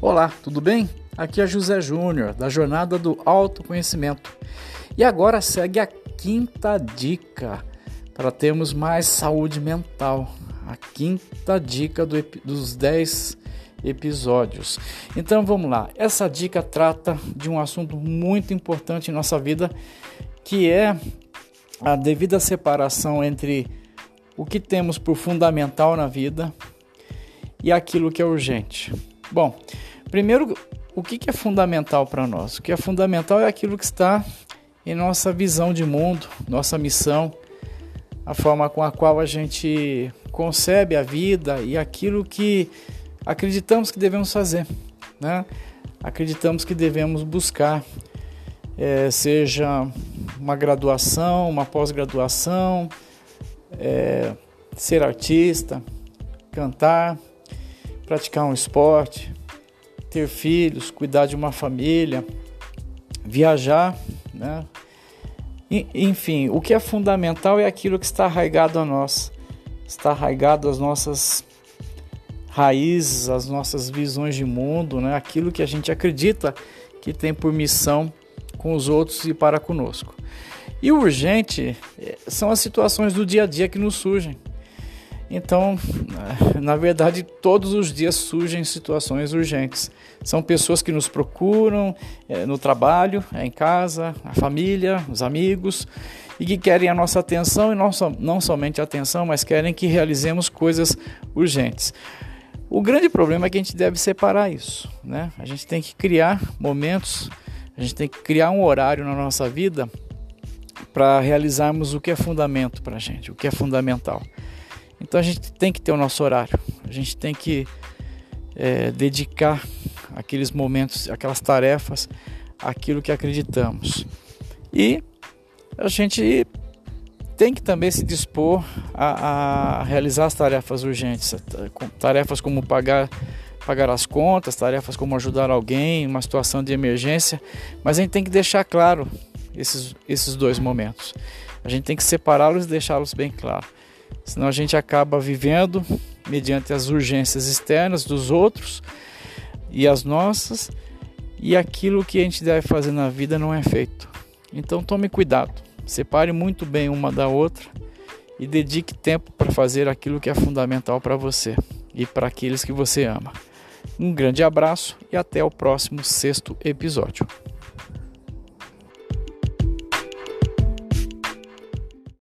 Olá, tudo bem? Aqui é José Júnior, da Jornada do Autoconhecimento. E agora segue a quinta dica para termos mais saúde mental. A quinta dica do, dos 10 episódios. Então vamos lá. Essa dica trata de um assunto muito importante em nossa vida, que é a devida separação entre o que temos por fundamental na vida e aquilo que é urgente. Bom, primeiro, o que é fundamental para nós? O que é fundamental é aquilo que está em nossa visão de mundo, nossa missão, a forma com a qual a gente concebe a vida e aquilo que acreditamos que devemos fazer, né? Acreditamos que devemos buscar, é, seja uma graduação, uma pós-graduação, é, ser artista, cantar, praticar um esporte, ter filhos, cuidar de uma família, viajar, né? Enfim, o que é fundamental é aquilo que está arraigado a nós, está arraigado às nossas raízes, às nossas visões de mundo, né? aquilo que a gente acredita que tem por missão com os outros e para conosco. E o urgente eh, são as situações do dia a dia que nos surgem. Então, na verdade, todos os dias surgem situações urgentes. São pessoas que nos procuram é, no trabalho, é, em casa, a família, os amigos, e que querem a nossa atenção, e não, não somente a atenção, mas querem que realizemos coisas urgentes. O grande problema é que a gente deve separar isso. Né? A gente tem que criar momentos, a gente tem que criar um horário na nossa vida para realizarmos o que é fundamento para a gente, o que é fundamental. Então a gente tem que ter o nosso horário, a gente tem que é, dedicar aqueles momentos, aquelas tarefas, aquilo que acreditamos. E a gente tem que também se dispor a, a realizar as tarefas urgentes, tarefas como pagar pagar as contas, tarefas como ajudar alguém uma situação de emergência, mas a gente tem que deixar claro esses, esses dois momentos. A gente tem que separá-los e deixá-los bem claros. Senão a gente acaba vivendo mediante as urgências externas dos outros e as nossas, e aquilo que a gente deve fazer na vida não é feito. Então tome cuidado, separe muito bem uma da outra e dedique tempo para fazer aquilo que é fundamental para você e para aqueles que você ama. Um grande abraço e até o próximo sexto episódio.